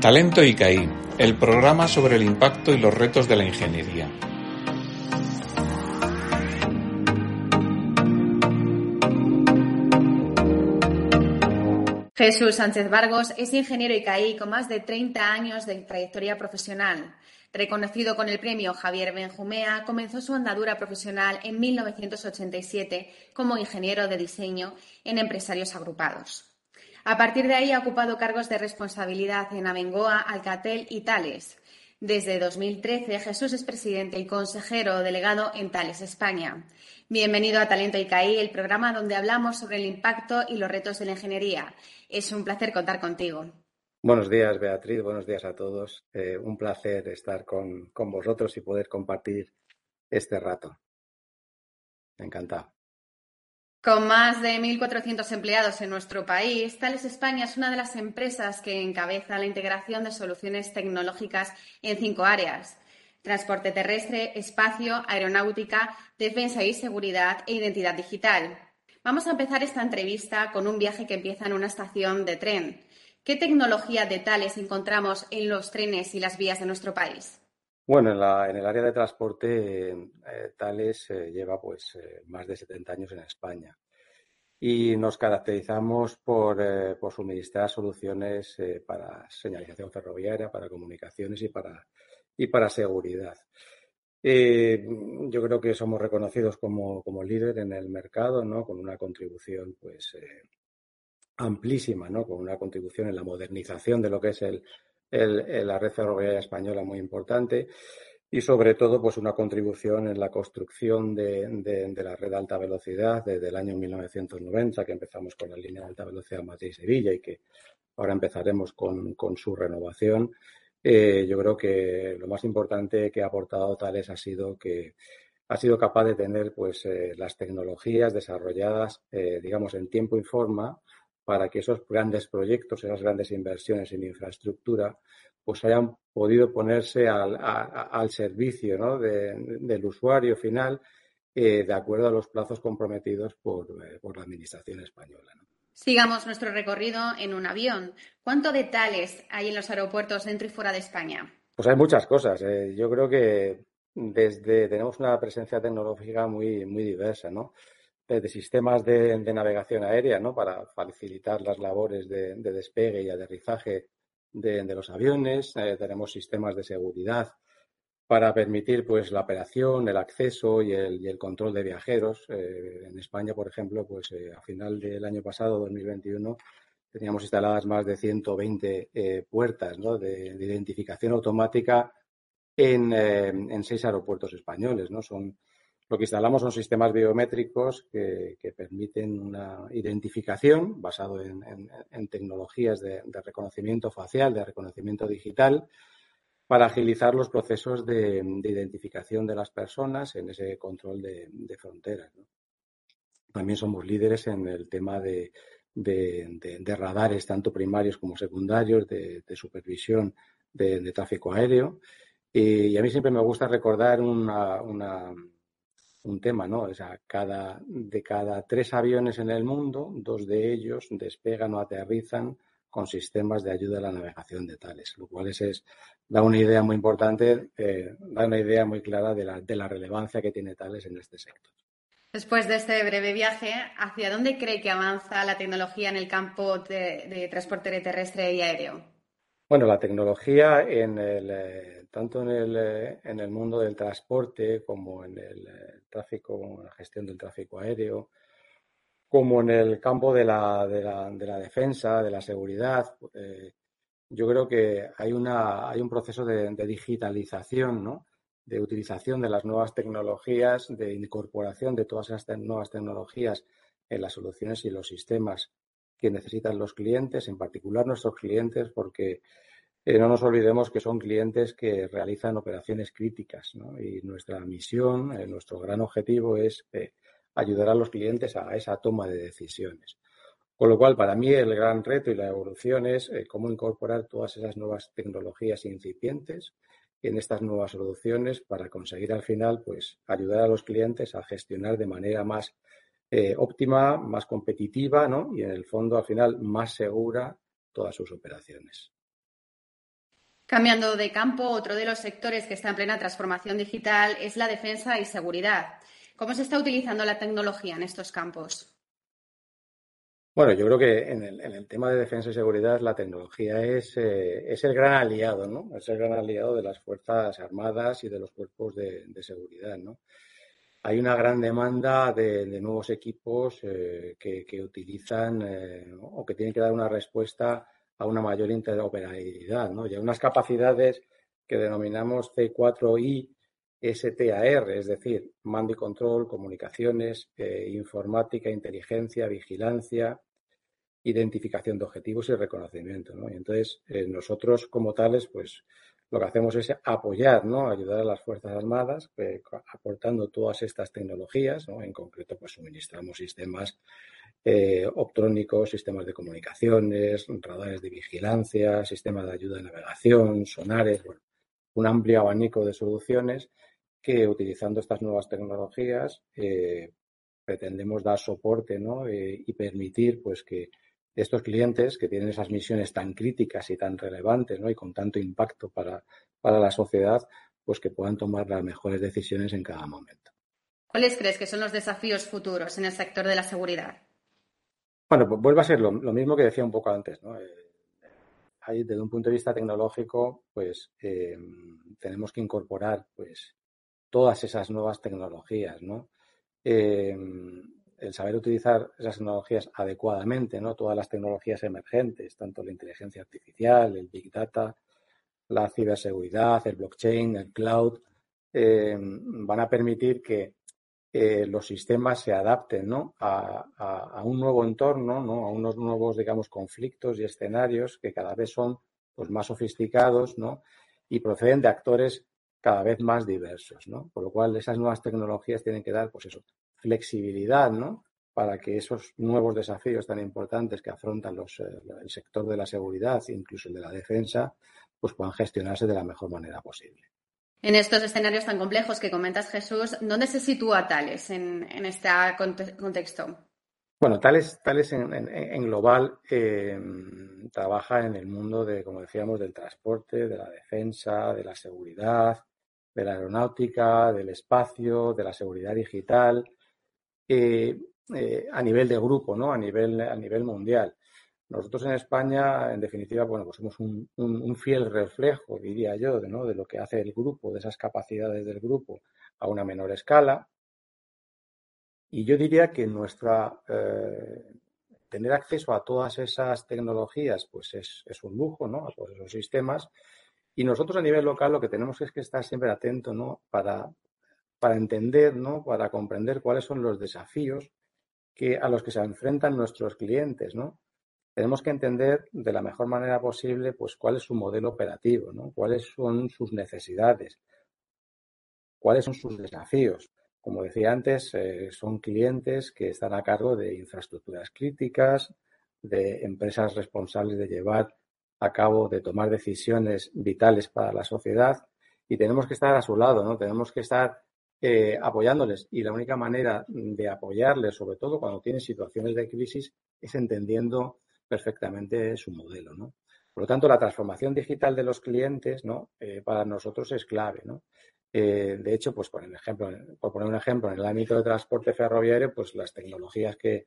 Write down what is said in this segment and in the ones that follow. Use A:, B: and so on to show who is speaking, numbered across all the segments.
A: Talento ICAI, el programa sobre el impacto y los retos de la ingeniería.
B: Jesús Sánchez Vargos es ingeniero ICAI con más de 30 años de trayectoria profesional. Reconocido con el premio Javier Benjumea, comenzó su andadura profesional en 1987 como ingeniero de diseño en empresarios agrupados. A partir de ahí ha ocupado cargos de responsabilidad en Abengoa, Alcatel y Tales. Desde 2013, Jesús es presidente y consejero delegado en Tales España. Bienvenido a Talento ICAI, el programa donde hablamos sobre el impacto y los retos de la ingeniería. Es un placer contar contigo.
C: Buenos días, Beatriz. Buenos días a todos. Eh, un placer estar con, con vosotros y poder compartir este rato. Encantado.
B: Con más de 1.400 empleados en nuestro país, Tales España es una de las empresas que encabeza la integración de soluciones tecnológicas en cinco áreas. Transporte terrestre, espacio, aeronáutica, defensa y seguridad e identidad digital. Vamos a empezar esta entrevista con un viaje que empieza en una estación de tren. ¿Qué tecnología de Tales encontramos en los trenes y las vías de nuestro país?
C: Bueno, en, el área de transporte, eh, Tales eh, lleva pues eh, más de 70 años en España y nos caracterizamos por, por suministrar soluciones para señalización ferroviaria, para comunicaciones y para, y para seguridad. yo creo que somos reconocidos como, como líder en el mercado, ¿no? Con una contribución, pues, amplísima, ¿no? Con una contribución en la modernización de lo que es el, la red ferroviaria española muy importante y sobre todo pues una contribución en la construcción de, la red de alta velocidad desde el año 1990 que empezamos con la línea de alta velocidad Madrid-Sevilla y que ahora empezaremos con, su renovación. Eh, yo creo que lo más importante que ha aportado Tales ha sido que ha sido capaz de tener pues eh, las tecnologías desarrolladas eh, digamos en tiempo y forma para que esos grandes proyectos, esas grandes inversiones en infraestructura, pues hayan podido ponerse al, servicio del usuario final eh, de acuerdo a los plazos comprometidos por, eh, la Administración española.
B: Sigamos nuestro recorrido en un avión. ¿Cuánto de tales hay en los aeropuertos dentro y fuera de España?
C: Pues hay muchas cosas. Eh. Yo creo que desde tenemos una presencia tecnológica muy, muy diversa, ¿no? De sistemas de, navegación aérea, ¿no? Para facilitar las labores de, despegue y aterrizaje de, los aviones. Eh, tenemos sistemas de seguridad para permitir pues la operación, el acceso y el, control de viajeros. Eh, en España, por ejemplo, pues eh, a final del año pasado, 2021, teníamos instaladas más de 120 puertas de, identificación automática en, en, seis aeropuertos españoles. ¿no? Son lo que instalamos son sistemas biométricos que, permiten una identificación basado en, tecnologías de, reconocimiento facial, de reconocimiento digital, para agilizar los procesos de, identificación de las personas en ese control de, fronteras. También somos líderes en el tema de, radares, tanto primarios como secundarios, de, supervisión de, tráfico aéreo. Y, a mí siempre me gusta recordar una un tema, ¿no? O sea, cada, de cada tres aviones en el mundo, dos de ellos despegan o aterrizan con sistemas de ayuda a la navegación de tales, lo cual es, da una idea muy importante, eh, da una idea muy clara de la, de la relevancia que tiene tales en este sector.
B: Después de este breve viaje, ¿hacia dónde cree que avanza la tecnología en el campo de, transporte terrestre y aéreo?
C: Bueno, la tecnología en el, eh, tanto en el, eh, en el mundo del transporte como en el eh, tráfico, la gestión del tráfico aéreo, como en el campo de la, de la, de la defensa, de la seguridad. Yo creo que hay, una, hay un proceso de, digitalización, ¿no? de utilización de las nuevas tecnologías, de incorporación de todas estas nuevas tecnologías en las soluciones y los sistemas que necesitan los clientes, en particular nuestros clientes, porque eh, no nos olvidemos que son clientes que realizan operaciones críticas y nuestra misión, eh, nuestro gran objetivo es eh, ayudar a los clientes a esa toma de decisiones. Con lo cual, para mí el gran reto y la evolución es cómo incorporar todas esas nuevas tecnologías incipientes en estas nuevas soluciones para conseguir al final pues, ayudar a los clientes a gestionar de manera más óptima, más competitiva y en el fondo al final más segura todas sus operaciones.
B: Cambiando de campo, otro de los sectores que está en plena transformación digital es la defensa y seguridad. ¿Cómo se está utilizando la tecnología en estos campos?
C: Bueno, yo creo que en el, tema de defensa y seguridad la tecnología es, eh, es, el gran aliado, ¿no? Es el gran aliado de las Fuerzas Armadas y de los cuerpos de, seguridad, ¿no? Hay una gran demanda de, nuevos equipos eh, que, utilizan eh, o que tienen que dar una respuesta a una mayor interoperabilidad, ¿no? Y hay unas capacidades que denominamos C4I STAR, es decir, mando y control, comunicaciones, eh, informática, inteligencia, vigilancia, identificación de objetivos y reconocimiento. Y entonces, eh, nosotros como tales, pues lo que hacemos es apoyar, ¿no? ayudar a las Fuerzas Armadas, eh, aportando todas estas tecnologías. En concreto, pues suministramos sistemas optrónicos, sistemas de comunicaciones, radares de vigilancia, sistemas de ayuda de navegación, sonares, bueno, un amplio abanico de soluciones que utilizando estas nuevas tecnologías eh, pretendemos dar soporte eh, y permitir pues que estos clientes que tienen esas misiones tan críticas y tan relevantes y con tanto impacto para, para la sociedad, pues que puedan tomar las mejores decisiones en cada momento.
B: ¿Cuáles crees que son los desafíos futuros en el sector de la seguridad?
C: Bueno, pues vuelve a ser lo, mismo que decía un poco antes. ¿no? Eh, desde un punto de vista tecnológico, pues tenemos que incorporar pues todas esas nuevas tecnologías, ¿no? Em, el saber utilizar esas tecnologías adecuadamente, ¿no? Todas las tecnologías emergentes, tanto la inteligencia artificial, el big data, la ciberseguridad, el blockchain, el cloud, em, van a permitir que eh, los sistemas se adapten ¿no? a, un nuevo entorno, ¿no? a unos nuevos, digamos, conflictos y escenarios que cada vez son pues, más sofisticados ¿no? y proceden de actores cada vez más diversos, ¿no? Por lo cual esas nuevas tecnologías tienen que dar, pues eso, flexibilidad, ¿no? Para que esos nuevos desafíos tan importantes que afrontan los, eh, el sector de la seguridad, incluso el de la defensa, pues puedan gestionarse de la mejor manera posible.
B: En estos escenarios tan complejos que comentas, Jesús, ¿dónde se sitúa Tales en, este contexto?
C: Bueno, Tales, Tales en, global eh, trabaja en el mundo de, como decíamos, del transporte, de la defensa, de la seguridad, de la aeronáutica, del espacio, de la seguridad digital, eh, eh, a nivel de grupo, ¿no? A nivel, a nivel mundial. Nosotros en España, en definitiva, bueno, pues somos un, fiel reflejo, diría yo, de, ¿no? de lo que hace el grupo, de esas capacidades del grupo a una menor escala. Y yo diría que nuestra eh, tener acceso a todas esas tecnologías, pues es, es, un lujo, ¿no? A todos esos sistemas. Y nosotros a nivel local lo que tenemos es que estar siempre atentos, ¿no? Para, para entender, ¿no? Para comprender cuáles son los desafíos que, a los que se enfrentan nuestros clientes, ¿no? Tenemos que entender de la mejor manera posible, pues, cuál es su modelo operativo, ¿no? Cuáles son sus necesidades, cuáles son sus desafíos. Como decía antes, eh, son clientes que están a cargo de infraestructuras críticas, de empresas responsables de llevar a cabo de tomar decisiones vitales para la sociedad y tenemos que estar a su lado, ¿no? Tenemos que estar eh, apoyándoles y la única manera de apoyarles, sobre todo cuando tienen situaciones de crisis, es entendiendo perfectamente su modelo, ¿no? Por lo tanto, la transformación digital de los clientes, ¿no? Eh, para nosotros es clave, ¿no? Eh, de hecho, pues por, ejemplo, por poner un ejemplo, en el ámbito de transporte ferroviario, pues las tecnologías que,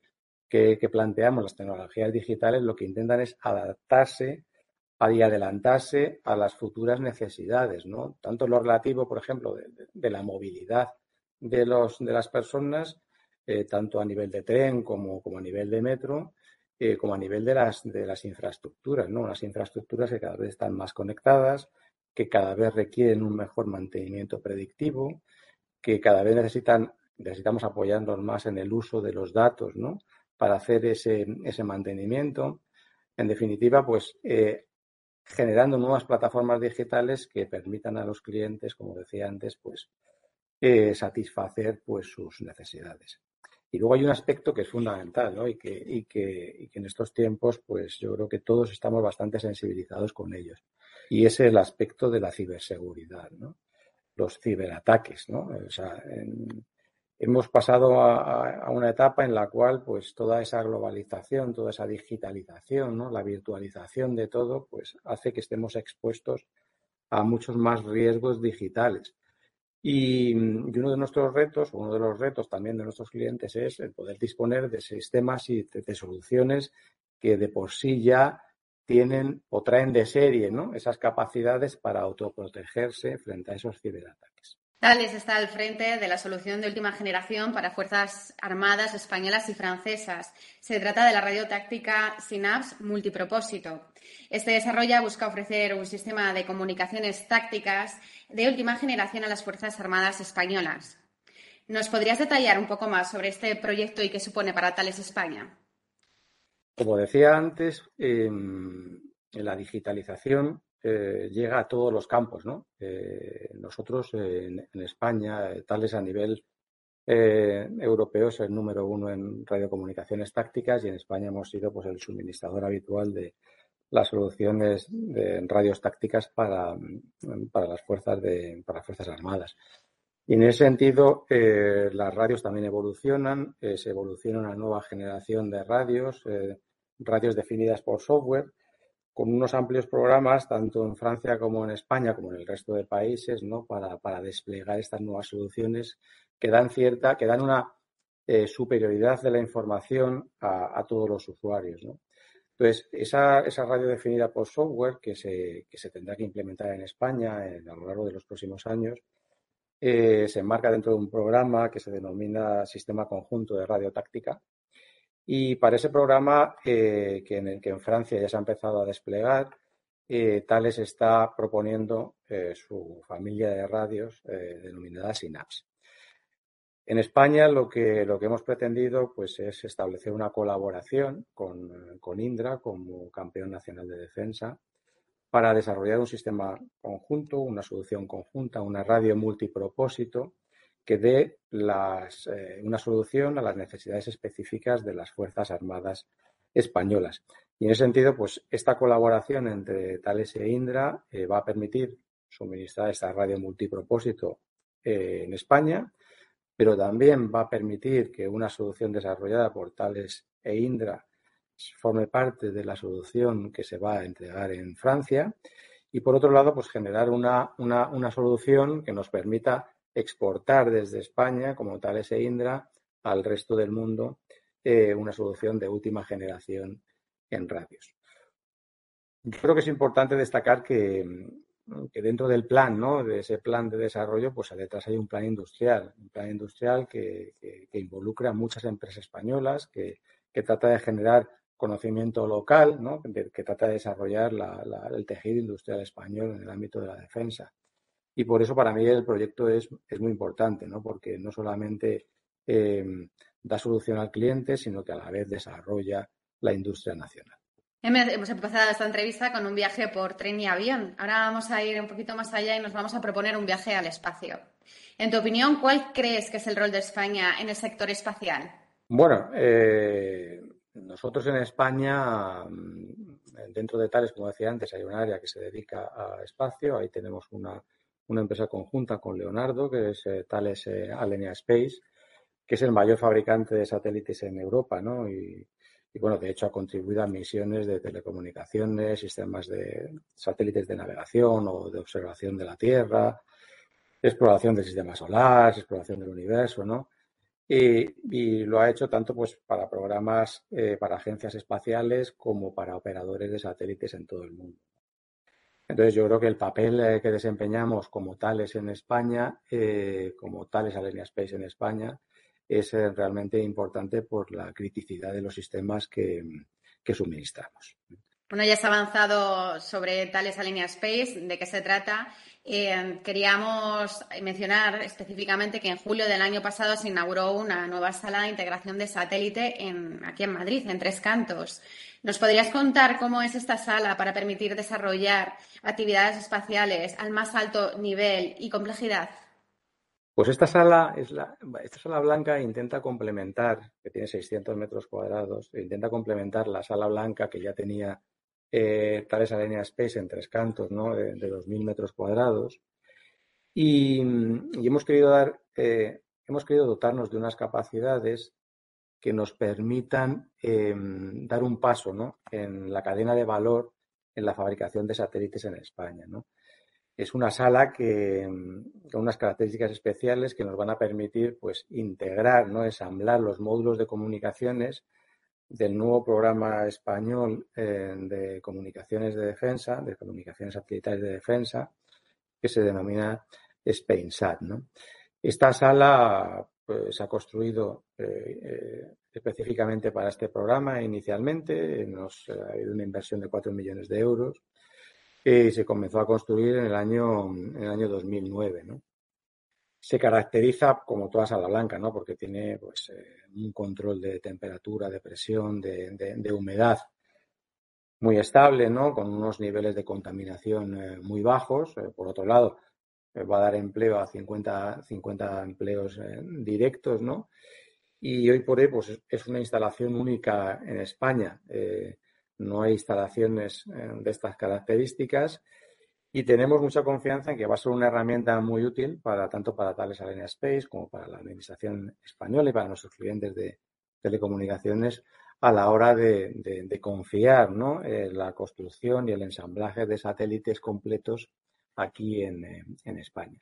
C: que planteamos, las tecnologías digitales, lo que intentan es adaptarse y adelantarse a las futuras necesidades, ¿no? Tanto lo relativo, por ejemplo, de, la movilidad de, las personas, eh, tanto a nivel de tren como, a nivel de metro, eh, como a nivel de las, de las infraestructuras, ¿no? Unas infraestructuras que cada vez están más conectadas, que cada vez requieren un mejor mantenimiento predictivo, que cada vez necesitamos apoyarnos más en el uso de los datos. Para hacer ese, ese mantenimiento. En definitiva, pues eh, generando nuevas plataformas digitales que permitan a los clientes, como decía antes, pues eh, satisfacer pues sus necesidades. Y luego hay un aspecto que es fundamental, ¿no? Y que, y que, y que en estos tiempos, pues yo creo que todos estamos bastante sensibilizados con ellos. Y es el aspecto de la ciberseguridad, ¿no? Los ciberataques, ¿no? O sea, en, hemos pasado a, una etapa en la cual pues toda esa globalización, toda esa digitalización, ¿no? la virtualización de todo, pues hace que estemos expuestos a muchos más riesgos digitales. Y, uno de nuestros retos, uno de los retos también de nuestros clientes es el poder disponer de sistemas y de, soluciones que de por sí ya tienen o traen de serie esas capacidades para autoprotegerse frente a esos ciberataques.
B: Tales está al frente de la solución de última generación para Fuerzas Armadas españolas y francesas. Se trata de la radiotáctica Synapse multipropósito. Este desarrollo busca ofrecer un sistema de comunicaciones tácticas de última generación a las Fuerzas Armadas españolas. ¿Nos podrías detallar un poco más sobre este proyecto y qué supone para Tales España?
C: Como decía antes, en la digitalización eh, llega a todos los campos, ¿no? Eh, nosotros en, España, eh, tales a nivel europeo, es el número uno en radiocomunicaciones tácticas y en España hemos sido pues, el suministrador habitual de las soluciones de radios tácticas para, para las fuerzas de, para las fuerzas armadas. Y en ese sentido, las radios también evolucionan, se evoluciona una nueva generación de radios, radios definidas por software, con unos amplios programas, tanto en Francia como en España, como en el resto de países, ¿no? para, para desplegar estas nuevas soluciones que dan cierta, que dan una eh, superioridad de la información a, todos los usuarios. ¿no? Entonces, esa, esa, radio definida por software que se, que se tendrá que implementar en España a lo largo de los próximos años, eh, se enmarca dentro de un programa que se denomina Sistema Conjunto de Radio Táctica, y para ese programa, eh, que, en Francia ya se ha empezado a desplegar, eh, Thales está proponiendo eh, su familia de radios denominada Synapse. En España lo que, lo que hemos pretendido pues, es establecer una colaboración con, con Indra como campeón nacional de defensa para desarrollar un sistema conjunto, una solución conjunta, una radio multipropósito que dé eh, una solución a las necesidades específicas de las Fuerzas Armadas españolas. Y en ese sentido, pues esta colaboración entre Thales e Indra eh, va a permitir suministrar esta radio multipropósito eh, en España, pero también va a permitir que una solución desarrollada por Thales e Indra forme parte de la solución que se va a entregar en Francia y por otro lado, pues generar una, una solución que nos permita exportar desde España, como tal ese Indra, al resto del mundo eh, una solución de última generación en radios. Yo creo que es importante destacar que, dentro del plan, ¿no? de ese plan de desarrollo, pues detrás hay un plan industrial, un plan industrial que, involucra a muchas empresas españolas, que, trata de generar conocimiento local, ¿no? que, trata de desarrollar el tejido industrial español en el ámbito de la defensa. Y por eso para mí el proyecto es, es muy importante, ¿no? porque no solamente em, da solución al cliente, sino que a la vez desarrolla la industria nacional.
B: Hemos empezado esta entrevista con un viaje por tren y avión. Ahora vamos a ir un poquito más allá y nos vamos a proponer un viaje al espacio. En tu opinión, ¿cuál crees que es el rol de España en el sector espacial?
C: Bueno, eh, nosotros en España, mm, dentro de tales, como decía antes, hay un área que se dedica a espacio. Ahí tenemos una una empresa conjunta con Leonardo, que es eh, Thales eh, Alenia Space, que es el mayor fabricante de satélites en Europa, ¿no? Y, bueno, de hecho ha contribuido a misiones de telecomunicaciones, sistemas de satélites de navegación o de observación de la Tierra, exploración del sistema solar, exploración del universo, ¿no? Y, lo ha hecho tanto pues para programas eh, para agencias espaciales como para operadores de satélites en todo el mundo. Entonces yo creo que el papel eh, que desempeñamos como tales en España, eh, como tales Alenia Space en España, es eh, realmente importante por la criticidad de los sistemas que, que suministramos.
B: Bueno, ya has avanzado sobre Tales Alenia Space, de qué se trata. Eh, queríamos mencionar específicamente que en julio del año pasado se inauguró una nueva sala de integración de satélite aquí en Madrid, en Tres Cantos. ¿Nos podrías contar cómo es esta sala para permitir desarrollar actividades espaciales al más alto nivel y complejidad?
C: Pues esta sala, es la, esta sala blanca intenta complementar, que tiene 600 metros cuadrados, intenta complementar la sala blanca que ya tenía eh, Thales Alenia Space en tres cantos, ¿no? de, 2.000 metros cuadrados. Y, hemos querido dar, eh, hemos querido dotarnos de unas capacidades que nos permitan em, dar un paso ¿no? en la cadena de valor en la fabricación de satélites en España. ¿no? es una sala que, mm, con unas características especiales que nos van a permitir pues, integrar, ¿no? ensamblar los módulos de comunicaciones del nuevo programa español eh, de comunicaciones de defensa, de comunicaciones satelitales de defensa, que se denomina SpainSat. Esta sala pues, se ha construido eh, eh, específicamente para este programa inicialmente. Nos ha habido una inversión de 4 millones de euros y se comenzó a construir en el año, en el año 2009. ¿no? Se caracteriza como toda sala blanca, ¿no? porque tiene pues, eh, un control de temperatura, de presión, de, humedad muy estable, ¿no? con unos niveles de contaminación muy bajos. por otro lado, va a dar empleo a 50, 50 empleos eh, directos, ¿no? Y hoy por hoy pues, es una instalación única en España. Eh, no hay instalaciones eh, de estas características y tenemos mucha confianza en que va a ser una herramienta muy útil para tanto para Tales Alenia Space como para la Administración española y para nuestros clientes de telecomunicaciones a la hora de, confiar ¿no? en la construcción y el ensamblaje de satélites completos aquí en, España.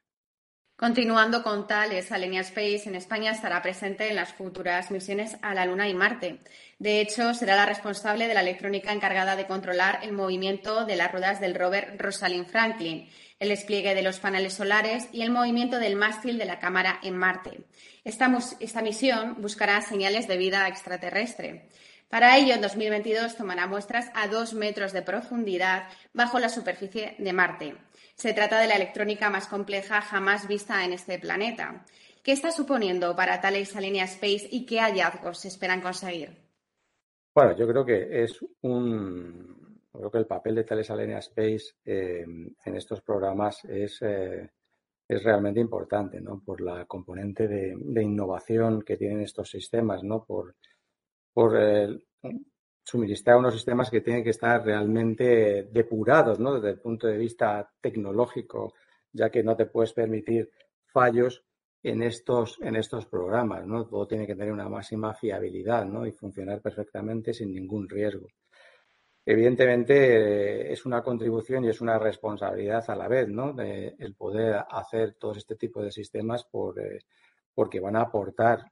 B: Continuando con Thales, Alenia Space en España estará presente en las futuras misiones a la Luna y Marte. De hecho, será la responsable de la electrónica encargada de controlar el movimiento de las ruedas del rover Rosalind Franklin, el despliegue de los paneles solares y el movimiento del mástil de la cámara en Marte. Esta misión buscará señales de vida extraterrestre. Para ello, en 2022 tomará muestras a dos metros de profundidad bajo la superficie de Marte. Se trata de la electrónica más compleja jamás vista en este planeta. ¿Qué está suponiendo para Thales Alenia Space y qué hallazgos se esperan conseguir?
C: Bueno, yo creo que es un. Creo que el papel de Thales Alenia Space eh, en estos programas es, eh, es realmente importante, ¿no? Por la componente de, innovación que tienen estos sistemas, ¿no? Por, por el, suministrar unos sistemas que tienen que estar realmente depurados, ¿no? Desde el punto de vista tecnológico, ya que no te puedes permitir fallos en estos, en estos programas, ¿no? Todo tiene que tener una máxima fiabilidad, ¿no? Y funcionar perfectamente sin ningún riesgo. Evidentemente es una contribución y es una responsabilidad a la vez, ¿no? El poder hacer todo este tipo de sistemas por, eh, porque van a aportar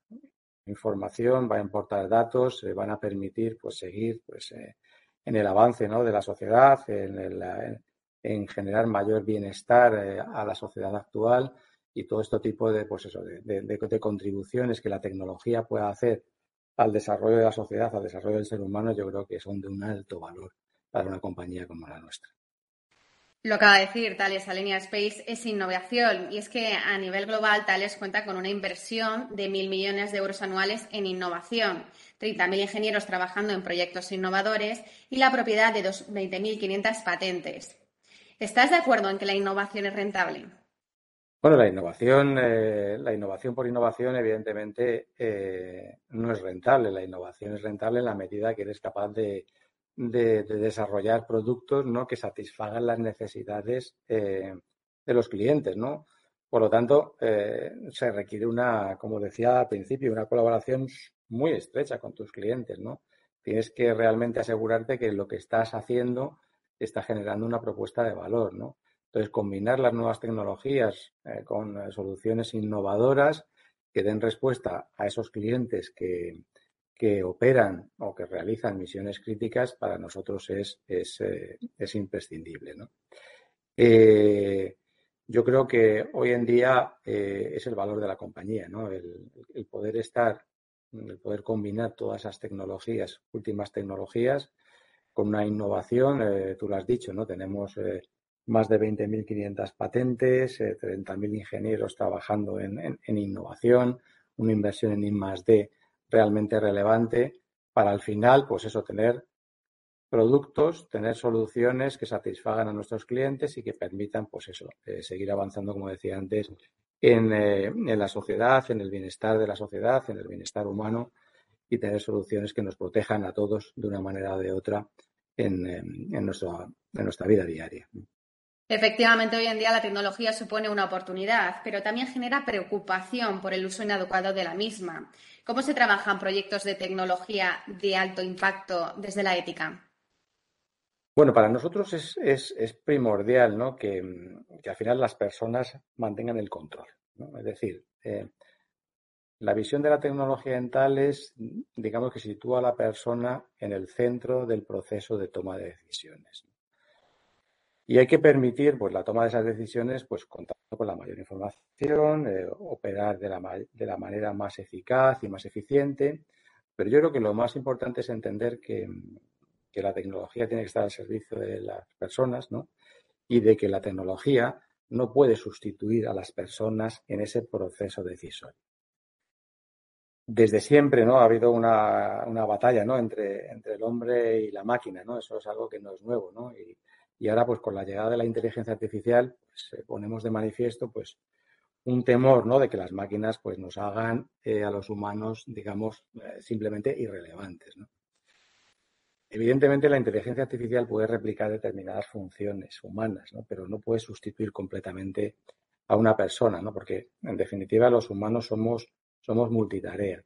C: información, va a importar datos, se van a permitir pues seguir pues eh, en el avance ¿no? de la sociedad, en, en generar mayor bienestar eh, a la sociedad actual y todo este tipo de pues eso de, de, contribuciones que la tecnología pueda hacer al desarrollo de la sociedad, al desarrollo del ser humano, yo creo que son de un alto valor para una compañía como la nuestra.
B: Lo acaba de decir, Thales Alenia Space es innovación y es que a nivel global Thales cuenta con una inversión de mil millones de euros anuales en innovación, 30.000 ingenieros trabajando en proyectos innovadores y la propiedad de 20.500 patentes. ¿Estás de acuerdo en que la innovación es rentable?
C: Bueno, la innovación, eh, la innovación por innovación, evidentemente, eh, no es rentable. La innovación es rentable en la medida que eres capaz de, de, desarrollar productos ¿no? que satisfagan las necesidades eh, de los clientes, ¿no? Por lo tanto, eh, se requiere una, como decía al principio, una colaboración muy estrecha con tus clientes, ¿no? Tienes que realmente asegurarte que lo que estás haciendo está generando una propuesta de valor, ¿no? Entonces, combinar las nuevas tecnologías eh, con soluciones innovadoras que den respuesta a esos clientes que, que operan o que realizan misiones críticas para nosotros es, es, eh, imprescindible. Eh, yo creo que hoy en día eh, es el valor de la compañía, ¿no? el, poder estar, el poder combinar todas esas tecnologías, últimas tecnologías, con una innovación, tú lo has dicho, ¿no? tenemos más de 20.500 patentes, 30.000 ingenieros trabajando en, en, innovación, una inversión en I+D realmente relevante para al final, pues eso, tener productos, tener soluciones que satisfagan a nuestros clientes y que permitan, pues eso, eh, seguir avanzando, como decía antes, en, eh, en, la sociedad, en el bienestar de la sociedad, en el bienestar humano y tener soluciones que nos protejan a todos de una manera o de otra en, en, nuestra, en nuestra vida diaria.
B: Efectivamente, hoy en día la tecnología supone una oportunidad, pero también genera preocupación por el uso inadecuado de la misma. ¿Cómo se trabajan proyectos de tecnología de alto impacto desde la ética?
C: Bueno, para nosotros es, primordial ¿no? que, al final las personas mantengan el control. Es decir, eh, la visión de la tecnología dental es, digamos, que sitúa a la persona en el centro del proceso de toma de decisiones. Y hay que permitir pues, la toma de esas decisiones pues, contando con la mayor información, eh, operar de la, de la, manera más eficaz y más eficiente. Pero yo creo que lo más importante es entender que, que la tecnología tiene que estar al servicio de las personas ¿no? y de que la tecnología no puede sustituir a las personas en ese proceso decisorio. Desde siempre ¿no? ha habido una, una batalla ¿no? entre, entre el hombre y la máquina, ¿no? eso es algo que no es nuevo. ¿no? Y ahora, pues con la llegada de la inteligencia artificial, pues, ponemos de manifiesto, pues, un temor, ¿no? De que las máquinas, pues, nos hagan eh, a los humanos, digamos, eh, simplemente irrelevantes, ¿no? Evidentemente, la inteligencia artificial puede replicar determinadas funciones humanas, ¿no? Pero no puede sustituir completamente a una persona, ¿no? Porque, en definitiva, los humanos somos, somos multitarea.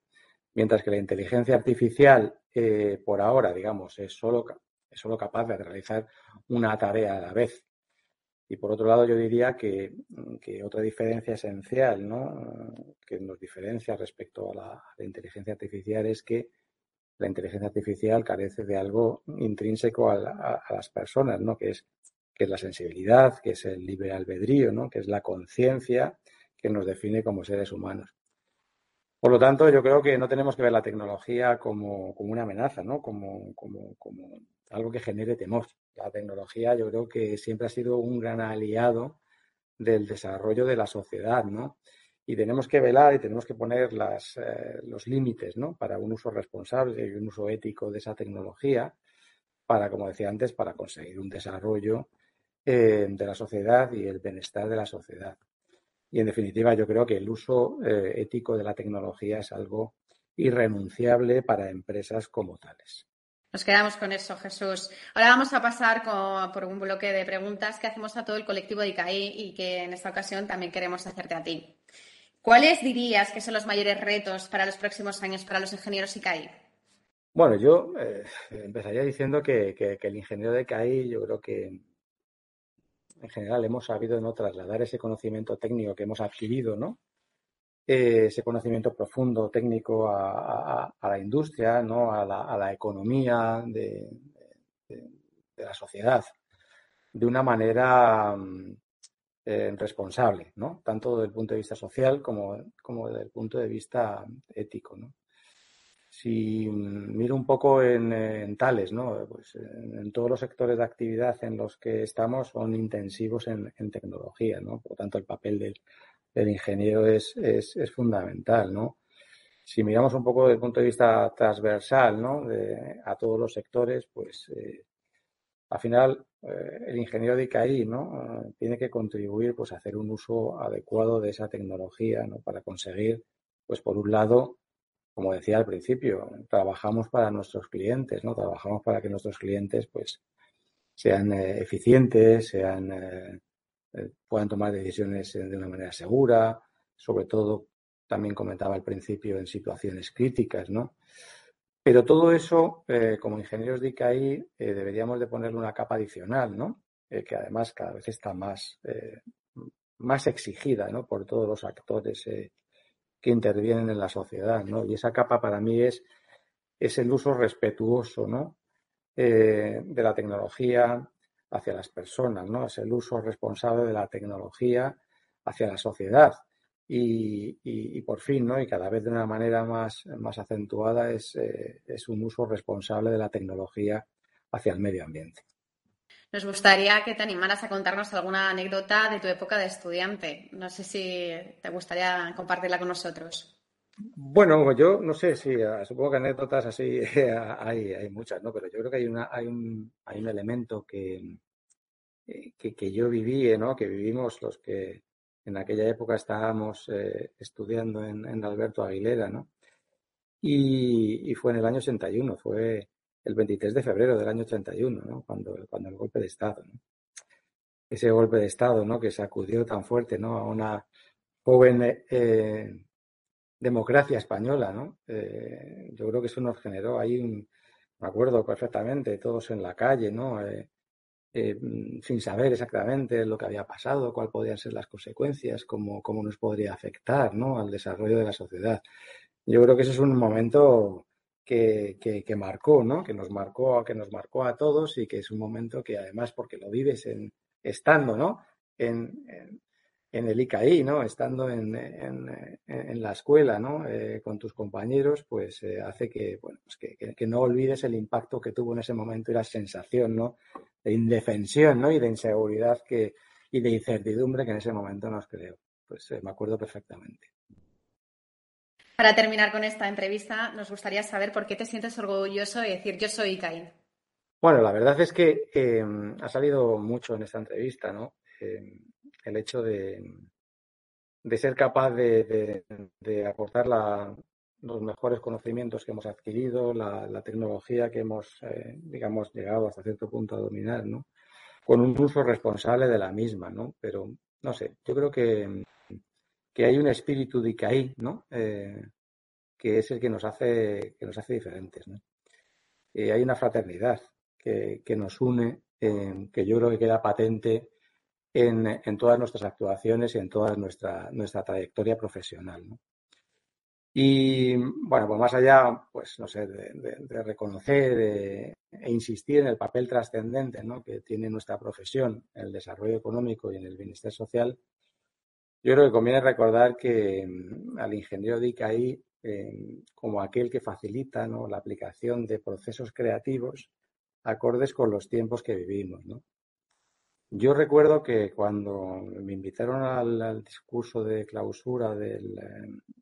C: Mientras que la inteligencia artificial, eh, por ahora, digamos, es solo es solo capaz de realizar una tarea a la vez. Y por otro lado, yo diría que, otra diferencia esencial ¿no? que nos diferencia respecto a la, inteligencia artificial es que la inteligencia artificial carece de algo intrínseco a, las personas, ¿no? que, es, que es la sensibilidad, que es el libre albedrío, ¿no? que es la conciencia que nos define como seres humanos. Por lo tanto, yo creo que no tenemos que ver la tecnología como, como una amenaza, ¿no? como, como, como algo que genere temor. La tecnología yo creo que siempre ha sido un gran aliado del desarrollo de la sociedad, ¿no? Y tenemos que velar y tenemos que poner las, eh, los límites, ¿no? Para un uso responsable y un uso ético de esa tecnología, para, como decía antes, para conseguir un desarrollo eh, de la sociedad y el bienestar de la sociedad. Y en definitiva, yo creo que el uso eh, ético de la tecnología es algo irrenunciable para empresas como tales.
B: Nos quedamos con eso, Jesús. Ahora vamos a pasar por un bloque de preguntas que hacemos a todo el colectivo de ICAI y que en esta ocasión también queremos hacerte a ti. ¿Cuáles dirías que son los mayores retos para los próximos años para los ingenieros ICAI?
C: Bueno, yo eh, empezaría diciendo que, el ingeniero de ICAI, yo creo que en general hemos sabido no trasladar ese conocimiento técnico que hemos adquirido, ¿no? ese conocimiento profundo técnico a, la industria, ¿no? a, la, economía de, la sociedad, de una manera mm, eh, responsable, ¿no? tanto desde el punto de vista social como, como desde el punto de vista ético. ¿no? Si miro un poco en, tales, ¿no? pues en, todos los sectores de actividad en los que estamos son intensivos en, en tecnología, ¿no? por lo tanto el papel del el ingeniero es, es, es, fundamental, ¿no? Si miramos un poco desde el punto de vista transversal, ¿no? De, a todos los sectores, pues eh, al final eh, el ingeniero de ICAI, ¿no? tiene que contribuir, pues, a hacer un uso adecuado de esa tecnología, ¿no? Para conseguir, pues, por un lado, como decía al principio, trabajamos para nuestros clientes, ¿no? Trabajamos para que nuestros clientes, pues, sean eh, eficientes, sean eh, puedan tomar decisiones de una manera segura, sobre todo, también comentaba al principio, en situaciones críticas, ¿no? Pero todo eso, eh, como ingenieros de ICAI, eh, deberíamos de ponerle una capa adicional, ¿no? que además cada vez está más, más exigida, ¿no? Por todos los actores que intervienen en la sociedad, ¿no? Y esa capa para mí es, es el uso respetuoso, ¿no? de la tecnología, hacia las personas, ¿no? Es el uso responsable de la tecnología hacia la sociedad. Y, por fin, ¿no? Y cada vez de una manera más, más acentuada es, eh, es un uso responsable de la tecnología hacia el medio ambiente.
B: Nos gustaría que te animaras a contarnos alguna anécdota de tu época de estudiante. No sé si te gustaría compartirla con nosotros.
C: Bueno, yo no sé si supongo que anécdotas así hay, hay muchas, ¿no? Pero yo creo que hay una, hay un, hay un elemento que, eh, que, yo viví, ¿no? Que vivimos los que en aquella época estábamos eh, estudiando en, Alberto Aguilera, ¿no? Y, fue en el año 81, fue el 23 de febrero del año 81, ¿no? Cuando, cuando el golpe de Estado, ¿no? Ese golpe de Estado, ¿no? Que sacudió tan fuerte, ¿no? A una joven eh, democracia española, ¿no? Eh, yo creo que eso nos generó ahí me acuerdo perfectamente, todos en la calle, ¿no? Eh, eh, sin saber exactamente lo que había pasado, cuáles podían ser las consecuencias, cómo, cómo nos podría afectar ¿no? al desarrollo de la sociedad. Yo creo que ese es un momento que, que, marcó, ¿no? que nos marcó, que nos marcó a todos y que es un momento que además porque lo vives en, estando ¿no? en, en el ICAI, ¿no? Estando en, en, la escuela, ¿no? Eh, con tus compañeros, pues eh, hace que, bueno, pues que, que, no olvides el impacto que tuvo en ese momento y la sensación, ¿no? De indefensión, ¿no? Y de inseguridad que, y de incertidumbre que en ese momento nos creó. Pues eh, me acuerdo perfectamente.
B: Para terminar con esta entrevista, nos gustaría saber por qué te sientes orgulloso de decir yo soy ICAI.
C: Bueno, la verdad es que ha salido mucho en esta entrevista, ¿no? el hecho de, de ser capaz de, de, aportar los mejores conocimientos que hemos adquirido, la, la tecnología que hemos, eh, digamos, llegado hasta cierto punto a dominar, ¿no? Con un uso responsable de la misma, ¿no? Pero, no sé, yo creo que, que hay un espíritu de Icaí, ¿no? Eh, que es el que nos hace, que nos hace diferentes, ¿no? Y hay una fraternidad que, que nos une, eh, que yo creo que queda patente en, todas nuestras actuaciones y en toda nuestra, nuestra trayectoria profesional. Y bueno, pues más allá, pues no sé, de, reconocer e insistir en el papel trascendente que tiene nuestra profesión en el desarrollo económico y en el bienestar social, yo creo que conviene recordar que mm, al ingeniero de ICAI eh, como aquel que facilita la aplicación de procesos creativos acordes con los tiempos que vivimos. Yo recuerdo que cuando me invitaron al, discurso de clausura del, eh,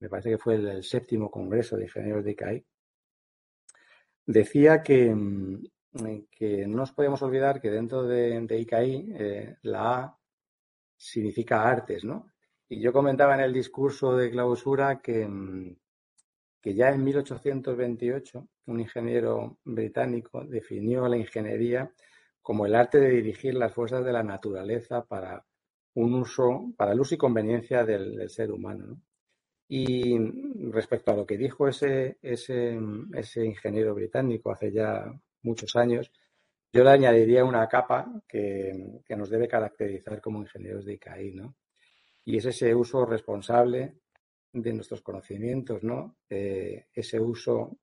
C: me parece que fue el, séptimo Congreso de Ingenieros de ICAI, decía que, mm, que no nos podíamos olvidar que dentro de, ICAI eh, la A significa artes, ¿no? Y yo comentaba en el discurso de clausura que, mm, que ya en 1828 un ingeniero británico definió la ingeniería como el arte de dirigir las fuerzas de la naturaleza para un uso, para el uso y conveniencia del, ser humano. Y respecto a lo que dijo ese, ese, ese, ingeniero británico hace ya muchos años, yo le añadiría una capa que, que nos debe caracterizar como ingenieros de ICAI, ¿no? Y es ese uso responsable de nuestros conocimientos, ¿no? Eh, ese uso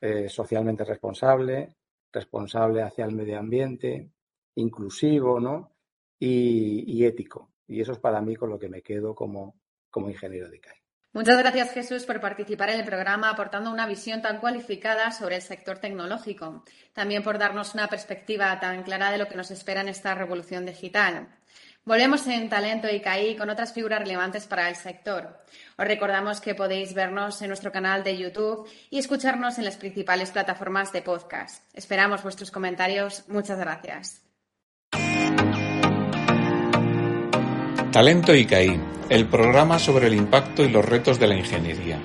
C: eh, socialmente responsable, responsable hacia el medio ambiente, inclusivo, ¿no? Y, ético. Y eso es para mí con lo que me quedo como, como ingeniero de CAI.
B: Muchas gracias, Jesús, por participar en el programa aportando una visión tan cualificada sobre el sector tecnológico. También por darnos una perspectiva tan clara de lo que nos espera en esta revolución digital. Volvemos en Talento ICAI con otras figuras relevantes para el sector. Os recordamos que podéis vernos en nuestro canal de YouTube y escucharnos en las principales plataformas de podcast. Esperamos vuestros comentarios. Muchas gracias.
A: Talento ICAI, el programa sobre el impacto y los retos de la ingeniería.